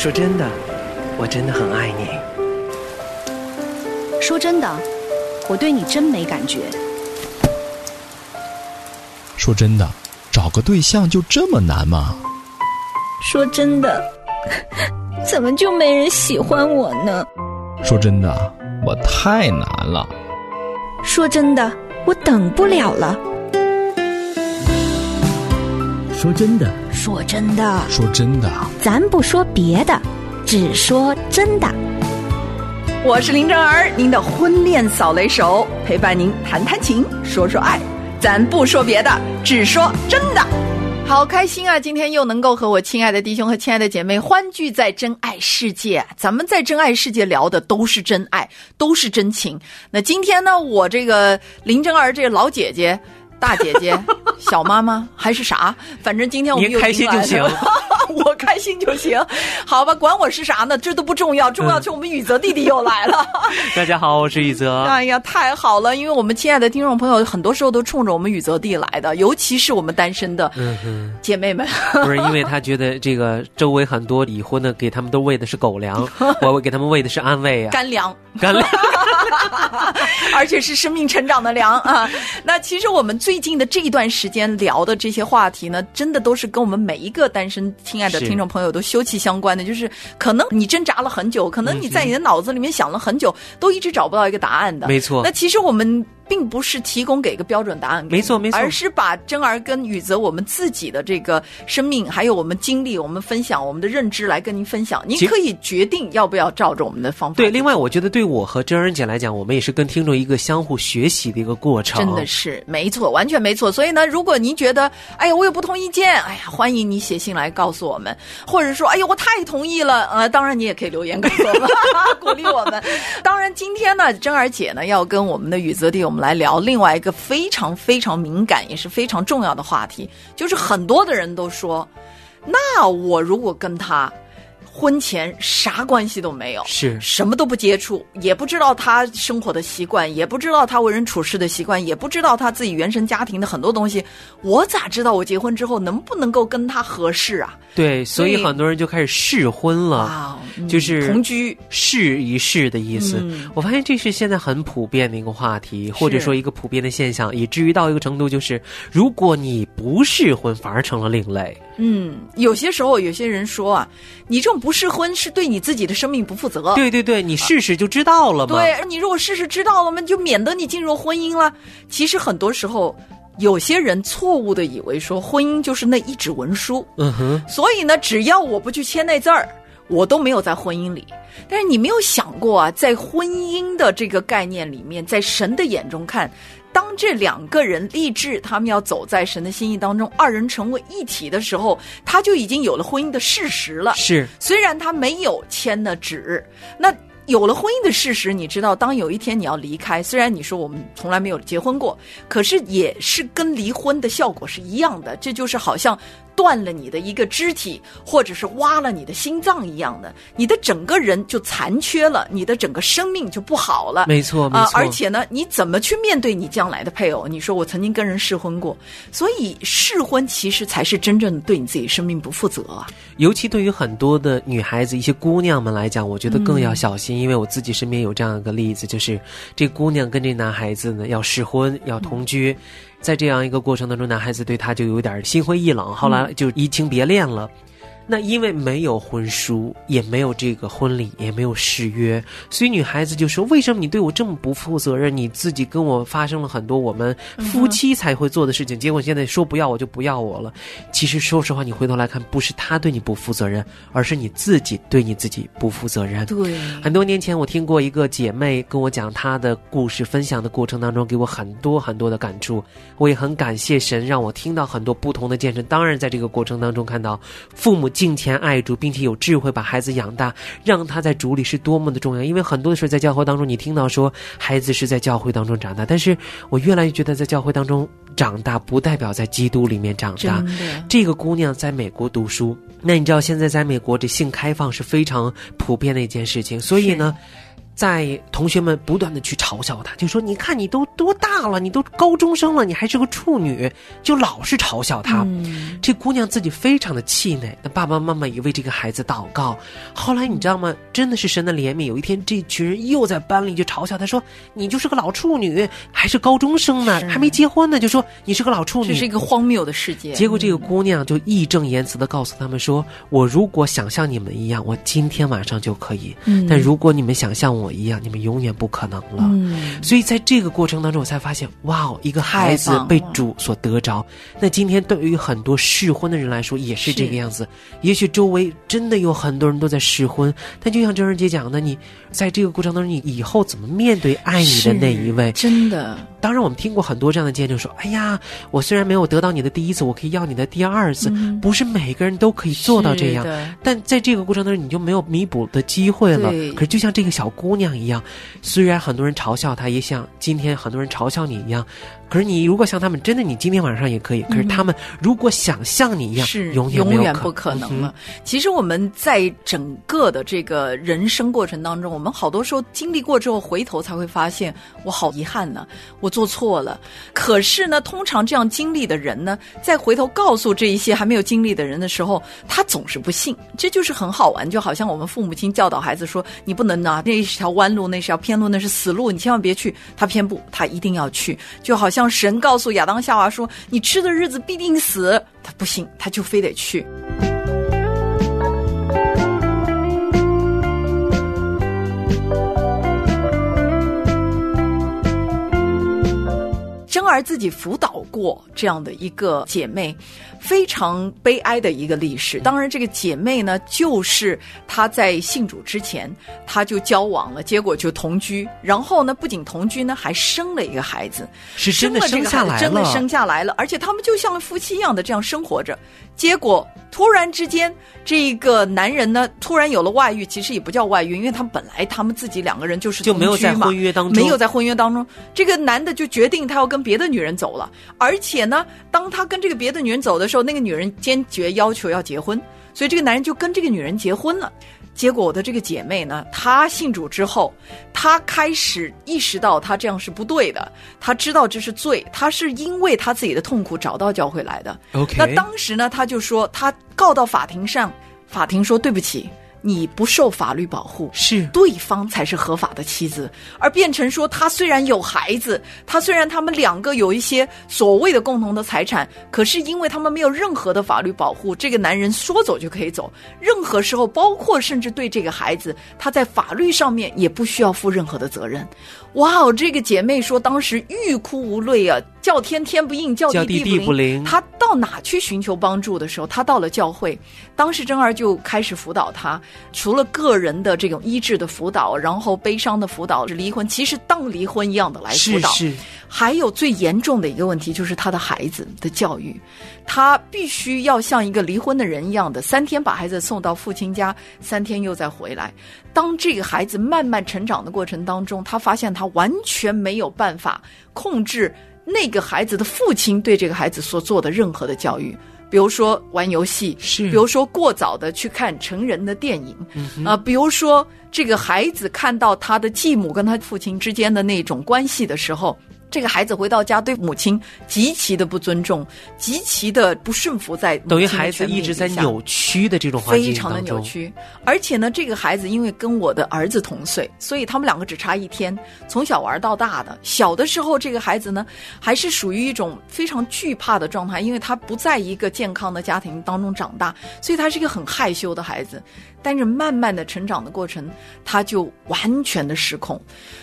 说真的，我真的很爱你。说真的，我对你真没感觉。说真的，找个对象就这么难吗？说真的，怎么就没人喜欢我呢？说真的，我太难了。说真的，我等不了了。说真的，说真的，说真的，咱不说别的，只说真的。我是林正儿，您的婚恋扫雷手，陪伴您谈谈情，说说爱。咱不说别的，只说真的。好开心啊！今天又能够和我亲爱的弟兄和亲爱的姐妹欢聚在真爱世界。咱们在真爱世界聊的都是真爱，都是真情。那今天呢，我这个林正儿这个老姐姐、大姐姐、小妈妈还是啥？反正今天我们又开心就行。我开心就行，好吧，管我是啥呢？这都不重要，重要是我们宇泽弟弟又来了。大家好，我是宇泽。哎呀，太好了，因为我们亲爱的听众朋友，很多时候都冲着我们宇泽弟来的，尤其是我们单身的姐妹们。不是因为他觉得这个周围很多已婚的，给他们都喂的是狗粮，我给他们喂的是安慰啊，干粮，干粮，而且是生命成长的粮啊。那其实我们最近的这一段时间聊的这些话题呢，真的都是跟我们每一个单身亲爱的听众朋友都休戚相关的，就是可能你挣扎了很久，可能你在你的脑子里面想了很久，都一直找不到一个答案的。没错。那其实我们。并不是提供给一个标准答案，没错没错，而是把真儿跟宇泽我们自己的这个生命，还有我们经历，我们分享我们的认知来跟您分享。您可以决定要不要照着我们的方法。对，另外我觉得对我和真儿姐来讲，我们也是跟听众一个相互学习的一个过程。真的是没错，完全没错。所以呢，如果您觉得哎呀我有不同意见，哎呀欢迎你写信来告诉我们，或者说哎呀我太同意了，呃当然你也可以留言告诉我们，鼓励我们。当然今天呢，真儿姐呢要跟我们的雨泽弟我们来聊另外。一个非常非常敏感也是非常重要的话题，就是很多的人都说，那我如果跟他。婚前啥关系都没有，是什么都不接触，也不知道他生活的习惯，也不知道他为人处事的习惯，也不知道他自己原生家庭的很多东西。我咋知道我结婚之后能不能够跟他合适啊？对，所以很多人就开始试婚了，就是同居试一试的意思。我发现这是现在很普遍的一个话题，或者说一个普遍的现象，以至于到一个程度，就是如果你不试婚，反而成了另类。嗯，有些时候有些人说啊，你这种不试婚是对你自己的生命不负责。对对对，你试试就知道了嘛。对你如果试试知道了嘛，就免得你进入婚姻了。其实很多时候，有些人错误的以为说婚姻就是那一纸文书。嗯哼。所以呢，只要我不去签那字儿，我都没有在婚姻里。但是你没有想过啊，在婚姻的这个概念里面，在神的眼中看。当这两个人立志，他们要走在神的心意当中，二人成为一体的时候，他就已经有了婚姻的事实了。是，虽然他没有签的纸，那有了婚姻的事实，你知道，当有一天你要离开，虽然你说我们从来没有结婚过，可是也是跟离婚的效果是一样的。这就是好像。断了你的一个肢体，或者是挖了你的心脏一样的，你的整个人就残缺了，你的整个生命就不好了。没错，没错。而且呢，你怎么去面对你将来的配偶？你说我曾经跟人试婚过，所以试婚其实才是真正的对你自己生命不负责啊。尤其对于很多的女孩子、一些姑娘们来讲，我觉得更要小心，因为我自己身边有这样一个例子，就是这姑娘跟这男孩子呢要试婚，要同居。在这样一个过程当中，男孩子对她就有点心灰意冷，后来就移情别恋了。那因为没有婚书，也没有这个婚礼，也没有誓约，所以女孩子就说：“为什么你对我这么不负责任？你自己跟我发生了很多我们夫妻才会做的事情，结果现在说不要我就不要我了。”其实说实话，你回头来看，不是他对你不负责任，而是你自己对你自己不负责任。对，很多年前我听过一个姐妹跟我讲她的故事，分享的过程当中给我很多很多的感触。我也很感谢神，让我听到很多不同的见证。当然，在这个过程当中看到父母。敬虔爱主，并且有智慧把孩子养大，让他在主里是多么的重要。因为很多的时候在教会当中，你听到说孩子是在教会当中长大，但是我越来越觉得在教会当中长大不代表在基督里面长大。这个姑娘在美国读书，那你知道现在在美国这性开放是非常普遍的一件事情，所以呢。在同学们不断的去吵嘲笑她，就说：“你看你都多大了，你都高中生了，你还是个处女，就老是嘲笑她。这姑娘自己非常的气馁，那爸爸妈妈也为这个孩子祷告。后来你知道吗？真的是神的怜悯，有一天这群人又在班里就嘲笑她说：“你就是个老处女，还是高中生呢，还没结婚呢，就说你是个老处女。”这是一个荒谬的世界。结果这个姑娘就义正言辞的告诉他们说：“我如果想像你们一样，我今天晚上就可以；但如果你们想像我一样，你们永远不可能了。”所以在这个过程当中，我才发现，哇哦，一个孩子被主所得着。那今天对于很多试婚的人来说，也是这个样子。也许周围真的有很多人都在试婚，但就像周仁杰讲的，你在这个过程当中，你以后怎么面对爱你的那一位？真的。当然，我们听过很多这样的见证，说：“哎呀，我虽然没有得到你的第一次，我可以要你的第二次。”不是每个人都可以做到这样，但在这个过程当中，你就没有弥补的机会了。可是，就像这个小姑娘一样，虽然很多人嘲笑他，也像今天很多人嘲笑你一样。可是你如果像他们，真的你今天晚上也可以。可是他们如果想像你一样，是永远永远不可能了。其实我们在整个的这个人生过程当中，我们好多时候经历过之后，回头才会发现，我好遗憾呢，我做错了。可是呢，通常这样经历的人呢，在回头告诉这一些还没有经历的人的时候，他总是不信。这就是很好玩，就好像我们父母亲教导孩子说：“你不能拿，那是条弯路，那是条偏路，那是死路，你千万别去。”他偏不，他一定要去，就好像。神告诉亚当夏娃说：“你吃的日子必定死。”他不行，他就非得去。真儿自己辅导过这样的一个姐妹，非常悲哀的一个历史。当然，这个姐妹呢，就是她在信主之前，她就交往了，结果就同居，然后呢，不仅同居呢，还生了一个孩子，是真的生下来了，真的生下来了，而且他们就像夫妻一样的这样生活着。结果突然之间，这个男人呢，突然有了外遇，其实也不叫外遇，因为他们本来他们自己两个人就是就没有在婚约当中，没有在婚约当中，这个男的就决定他要跟别的女人走了，而且呢，当他跟这个别的女人走的时候，那个女人坚决要求要结婚，所以这个男人就跟这个女人结婚了。结果我的这个姐妹呢，她信主之后，她开始意识到她这样是不对的，她知道这是罪，她是因为她自己的痛苦找到教会来的。OK，那当时呢，她就说她告到法庭上，法庭说对不起。你不受法律保护，是。对方才是合法的妻子，而变成说他虽然有孩子，他虽然他们两个有一些所谓的共同的财产，可是因为他们没有任何的法律保护，这个男人说走就可以走，任何时候，包括甚至对这个孩子，他在法律上面也不需要负任何的责任。哇哦，这个姐妹说，当时欲哭无泪啊，叫天天不应，叫地地不灵。他到哪去寻求帮助的时候，他到了教会，当时真儿就开始辅导他。除了个人的这种医治的辅导，然后悲伤的辅导，离婚其实当离婚一样的来辅导。是是。还有最严重的一个问题就是他的孩子的教育，他必须要像一个离婚的人一样的，三天把孩子送到父亲家，三天又再回来。当这个孩子慢慢成长的过程当中，他发现他完全没有办法控制那个孩子的父亲对这个孩子所做的任何的教育，比如说玩游戏，是，比如说过早的去看成人的电影，啊，比如说这个孩子看到他的继母跟他父亲之间的那种关系的时候。这个孩子回到家，对母亲极其的不尊重，极其的不顺服，在等于孩子一直在扭曲的这种环境非常的扭曲。而且呢，这个孩子因为跟我的儿子同岁，所以他们两个只差一天，从小玩到大的。小的时候，这个孩子呢，还是属于一种非常惧怕的状态，因为他不在一个健康的家庭当中长大，所以他是一个很害羞的孩子。但是慢慢的成长的过程，他就完全的失控。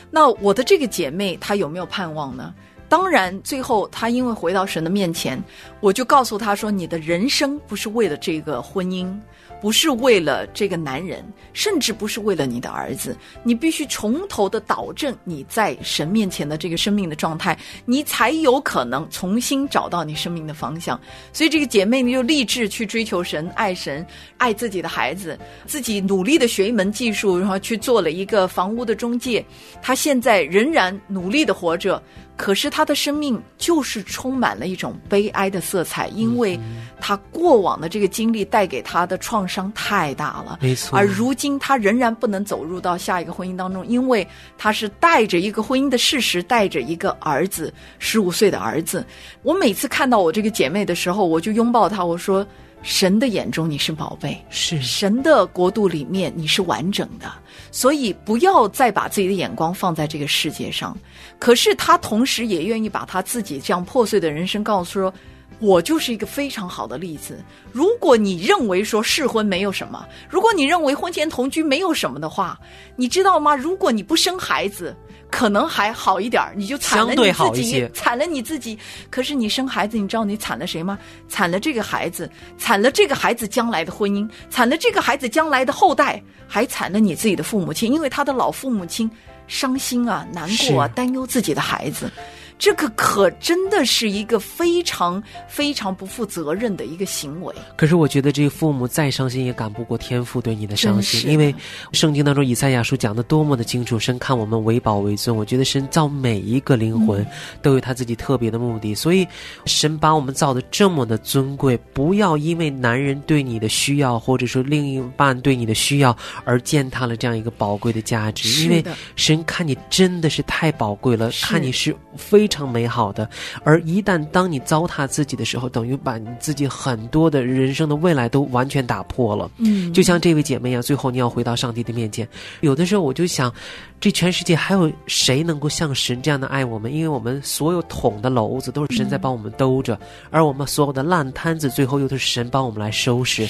那我的这个姐妹，她有没有盼望呢？当然，最后他因为回到神的面前，我就告诉他说：“你的人生不是为了这个婚姻。”不是为了这个男人，甚至不是为了你的儿子，你必须从头的导正你在神面前的这个生命的状态，你才有可能重新找到你生命的方向。所以这个姐妹呢，就立志去追求神，爱神，爱自己的孩子，自己努力的学一门技术，然后去做了一个房屋的中介。她现在仍然努力的活着。可是他的生命就是充满了一种悲哀的色彩，因为他过往的这个经历带给他的创伤太大了。没错而如今他仍然不能走入到下一个婚姻当中，因为他是带着一个婚姻的事实，带着一个儿子，十五岁的儿子。我每次看到我这个姐妹的时候，我就拥抱她，我说：“神的眼中你是宝贝，是神的国度里面你是完整的，所以不要再把自己的眼光放在这个世界上。可是他同时也愿意把他自己这样破碎的人生告诉说。我就是一个非常好的例子。如果你认为说试婚没有什么，如果你认为婚前同居没有什么的话，你知道吗？如果你不生孩子，可能还好一点儿，你就惨了你自己惨了你自己。可是你生孩子，你知道你惨了谁吗？惨了这个孩子，惨了这个孩子将来的婚姻，惨了这个孩子将来的后代，还惨了你自己的父母亲，因为他的老父母亲伤心啊、难过啊、担忧自己的孩子。这个可真的是一个非常非常不负责任的一个行为。可是我觉得这个父母再伤心也赶不过天父对你的伤心，因为圣经当中以赛亚书讲的多么的清楚，神看我们为宝为尊。我觉得神造每一个灵魂嗯都有他自己特别的目的，所以神把我们造的这么的尊贵，不要因为男人对你的需要，或者说另一半对你的需要而践踏了这样一个宝贵的价值，因为神看你真的是太宝贵了，看你是非常美好的。而一旦当你糟蹋自己的时候，等于把你自己很多的人生的未来都完全打破了。嗯就像这位姐妹一样，最后你要回到上帝的面前。有的时候我就想，这全世界还有谁能够像神这样的爱我们？因为我们所有捅的篓子都是神在帮我们兜着，而我们所有的烂摊子，最后又都是神帮我们来收拾。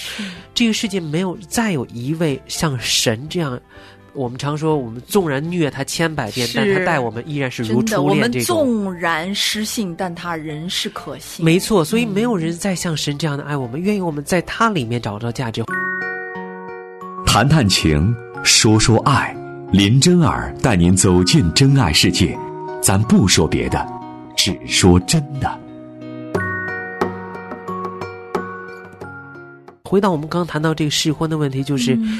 这个世界没有再有一位像神这样。我们常说，我们纵然虐他千百遍，但他待我们依然是如真的，初我们恋这种。纵然失信，但他仍是可信。没错，所以没有人再像神这样的爱我们，愿意我们在他里面找到价值。谈谈情，说说爱，林真儿带您走进真爱世界。咱不说别的，只说真的。回到我们刚刚谈到这个试婚的问题，就是。嗯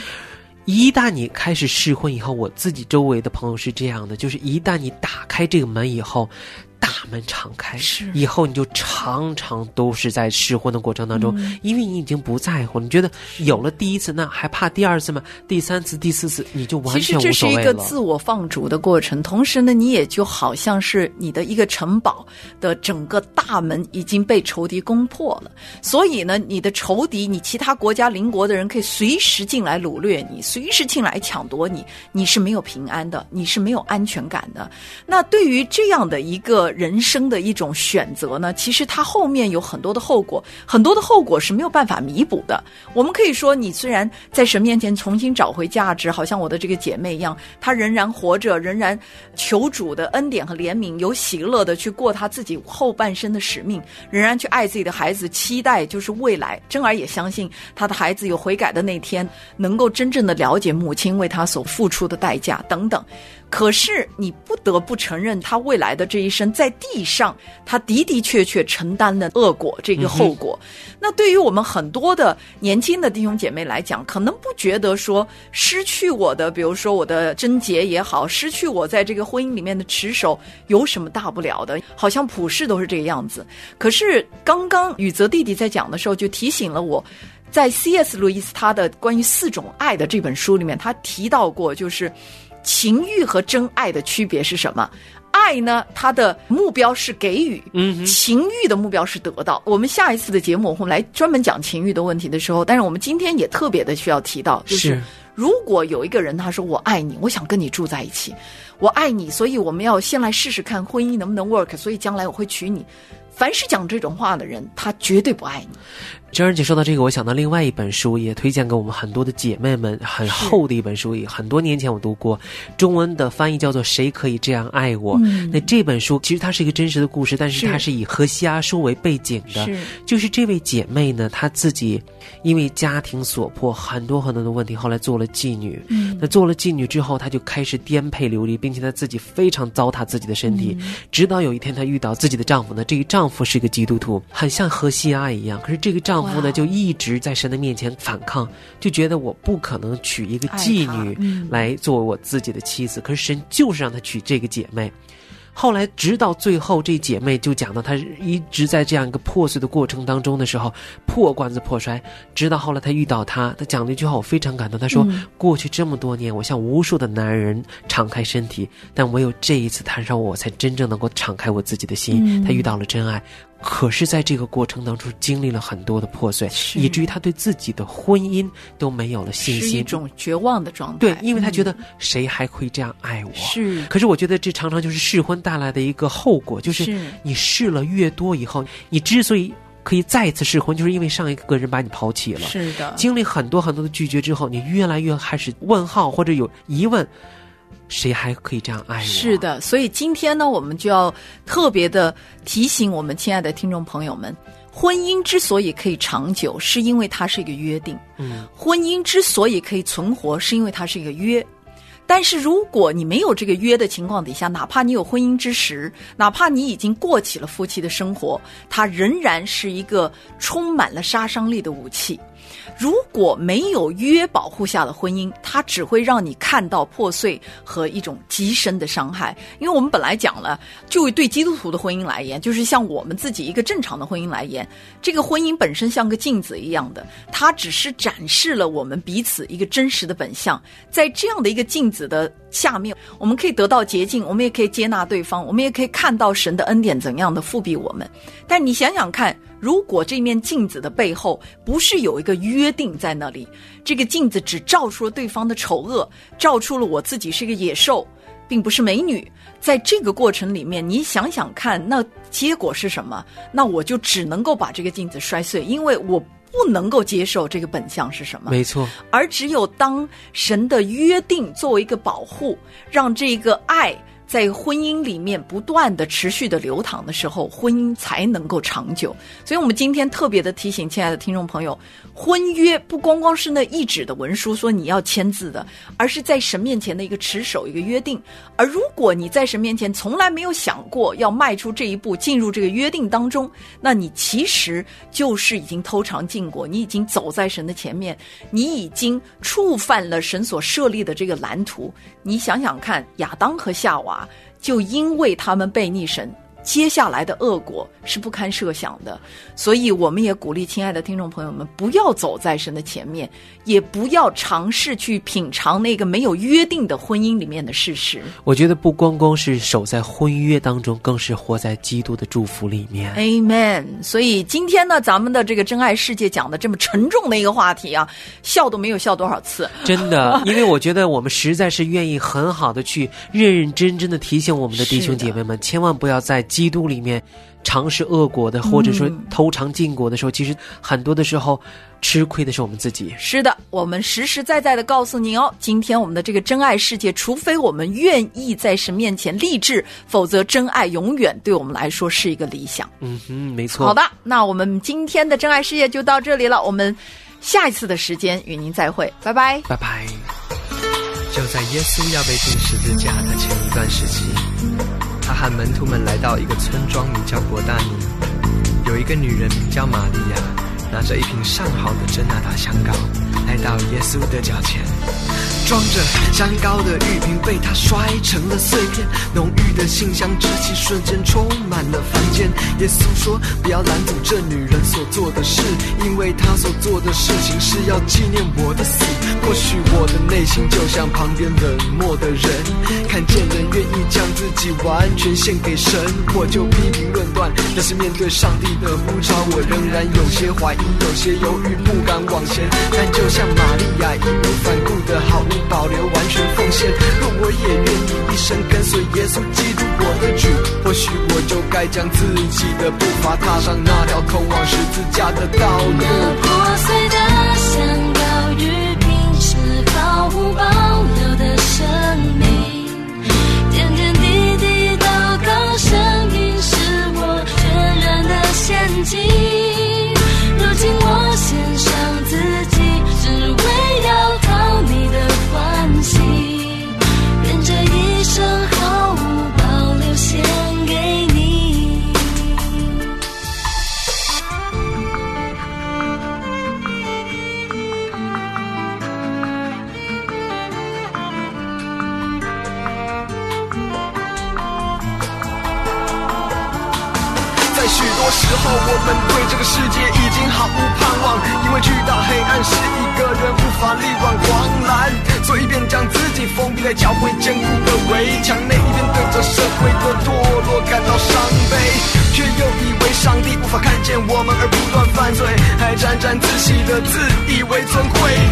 一旦你开始试婚以后，我自己周围的朋友是这样的，就是一旦你打开这个门以后，大门敞开，是以后你就常常都是在试婚的过程当中，嗯因为你已经不在乎，你觉得有了第一次，那还怕第二次吗？第三次、第四次，你就完了其实这是一个。自我放逐的过程，同时呢，你也就好像是你的一个城堡的整个大门已经被仇敌攻破了，所以呢，你的仇敌，你其他国家邻国的人可以随时进来掳掠你，随时进来抢夺你，你是没有平安的，你是没有安全感的。那对于这样的一个人生的一种选择呢，其实它后面有很多的后果，很多的后果是没有办法弥补的。我们可以说，你虽然在神面前重新找回价值，好像我的这个姐妹一样，她仍然活着，仍然求主的恩典和怜悯，有喜乐的去过她自己后半生的使命，仍然去爱自己的孩子，期待就是未来。真儿也相信她的孩子有悔改的那天，能够真正的了解母亲为他所付出的代价等等。可是你不得不承认，他未来的这一生在地上，他的的确确承担了恶果这个后果。那对于我们很多的年轻的弟兄姐妹来讲，可能不觉得说失去我的，比如说我的贞洁也好，失去我在这个婚姻里面的持守有什么大不了的？好像普世都是这个样子。可是刚刚宇泽弟弟在讲的时候，就提醒了我。在 C.S. 路易斯他的关于四种爱的这本书里面，他提到过，就是情欲和真爱的区别是什么？爱呢，它的目标是给予，嗯情欲的目标是得到。我们下一次的节目，我们来专门讲情欲的问题的时候，但是我们今天也特别的需要提到，就是是如果有一个人他说我爱你，我想跟你住在一起，我爱你，所以我们要先来试试看婚姻能不能 work，所以将来我会娶你。凡是讲这种话的人，他绝对不爱你。珍儿姐说到这个，我想到另外一本书，也推荐给我们很多的姐妹们，很厚的一本书，也很多年前我读过，中文的翻译叫做《谁可以这样爱我》。嗯那这本书其实它是一个真实的故事，但是是它是以荷西阿书为背景的。是就是这位姐妹呢，她自己因为家庭所迫，很多很多的问题，后来做了妓女。嗯那做了妓女之后，她就开始颠沛流离，并且她自己非常糟蹋自己的身体。嗯直到有一天，她遇到自己的丈夫呢，这一丈夫是个基督徒，很像荷西阿一样。可是这个丈夫呢，就一直在神的面前反抗，就觉得我不可能娶一个妓女嗯来作为我自己的妻子。可是神就是让他娶这个姐妹。后来直到最后，这姐妹就讲到，她一直在这样一个破碎的过程当中的时候，破罐子破摔。直到后来她遇到他，她讲了一句话，我非常感动。她说：“过去这么多年，我向无数的男人敞开身体，但唯有这一次，摊上我才真正能够敞开我自己的心。她遇到了真爱。”可是，在这个过程当中，经历了很多的破碎，以至于他对自己的婚姻都没有了信心，一种绝望的状态。对，因为他觉得谁还会这样爱我？是。可是，我觉得这常常就是试婚带来的一个后果，就是你试了越多以后，你之所以可以再次试婚，就是因为上一个人把你抛弃了。是的。经历很多很多的拒绝之后，你越来越开始问号或者有疑问。谁还可以这样爱我？是的，所以今天呢，我们就要特别的提醒我们亲爱的听众朋友们：婚姻之所以可以长久，是因为它是一个约定；嗯，婚姻之所以可以存活，是因为它是一个约。但是如果你没有这个约的情况底下，哪怕你有婚姻之实，哪怕你已经过起了夫妻的生活，它仍然是一个充满了杀伤力的武器。如果没有约保护下的婚姻，它只会让你看到破碎和一种极深的伤害。因为我们本来讲了，就对基督徒的婚姻来言，就是像我们自己一个正常的婚姻来言，这个婚姻本身像个镜子一样的，它只是展示了我们彼此一个真实的本相。在这样的一个镜子的下面，我们可以得到洁净，我们也可以接纳对方，我们也可以看到神的恩典怎样的复庇我们。但你想想看。如果这面镜子的背后不是有一个约定在那里，这个镜子只照出了对方的丑恶，照出了我自己是一个野兽，并不是美女。在这个过程里面，你想想看，那结果是什么？那我就只能够把这个镜子摔碎，因为我不能够接受这个本相是什么。没错。而只有当神的约定作为一个保护，让这个爱。在婚姻里面不断的持续的流淌的时候，婚姻才能够长久。所以，我们今天特别的提醒亲爱的听众朋友。婚约不光光是那一纸的文书，说你要签字的，而是在神面前的一个持守、一个约定。而如果你在神面前从来没有想过要迈出这一步，进入这个约定当中，那你其实就是已经偷尝禁果，你已经走在神的前面，你已经触犯了神所设立的这个蓝图。你想想看，亚当和夏娃就因为他们被逆神。接下来的恶果是不堪设想的，所以我们也鼓励亲爱的听众朋友们，不要走在神的前面，也不要尝试去品尝那个没有约定的婚姻里面的事实。我觉得不光光是守在婚约当中，更是活在基督的祝福里面。Amen。所以今天呢，咱们的这个真爱世界讲的这么沉重的一个话题啊，笑都没有笑多少次，真的，因为我觉得我们实在是愿意很好的去认认真真的提醒我们的弟兄姐妹们，千万不要在。基督里面尝试恶果的，或者说偷尝禁果的时候，其实很多的时候吃亏的是我们自己。是的，我们实实在在的告诉您哦，今天我们的这个真爱世界，除非我们愿意在神面前立志，否则真爱永远对我们来说是一个理想。嗯哼，没错。好的，那我们今天的真爱世界就到这里了，我们下一次的时间与您再会，拜拜，拜拜。就在耶稣要被钉十字架的前一段时期。和门徒们来到一个村庄，名叫伯大尼。有一个女人名叫玛利亚，拿着一瓶上好的真纳达香膏，来到耶稣的脚前。装着香膏的玉瓶被他摔成了碎片，浓郁的馨香之气瞬间充满了房间。耶稣说：“不要拦阻这女人所做的事，因为她所做的事情是要纪念我的死。或许我的内心就像旁边冷漠的人，看见人愿意将自己完全献给神，我就批评论断。但是面对上帝的呼召，我仍然有些怀疑，有些犹豫，不敢往前。但就像玛利亚义无反顾的好。”保留完全奉献，若我也愿意一生跟随耶稣基督我的主，或许我就该将自己的步伐踏上那条通往十字架的道路。那破碎的香膏与平时毫无保留的生命，点点滴滴祷告，生命是我全然的献祭。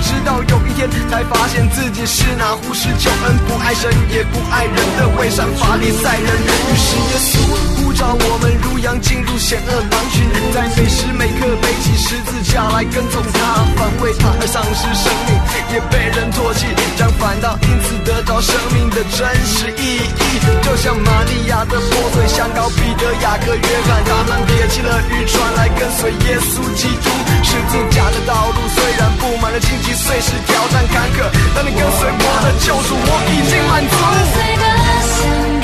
直到有一天才发现自己是那忽视救恩、不爱神也不爱人的伪善法利赛人。于是耶稣召我们如羊进入险恶狼群，在每时每刻背起十字架来跟从他，反为他而丧失生命，也被人唾弃，将反倒因此得到生命的真实意义。就像玛利亚的破碎，相告彼得、雅各、约翰，他们撇弃了渔船来跟随耶稣基督。十字架的道路虽然布满了荆棘，随时挑战坎坷，但你跟随我的救主，我已经满足。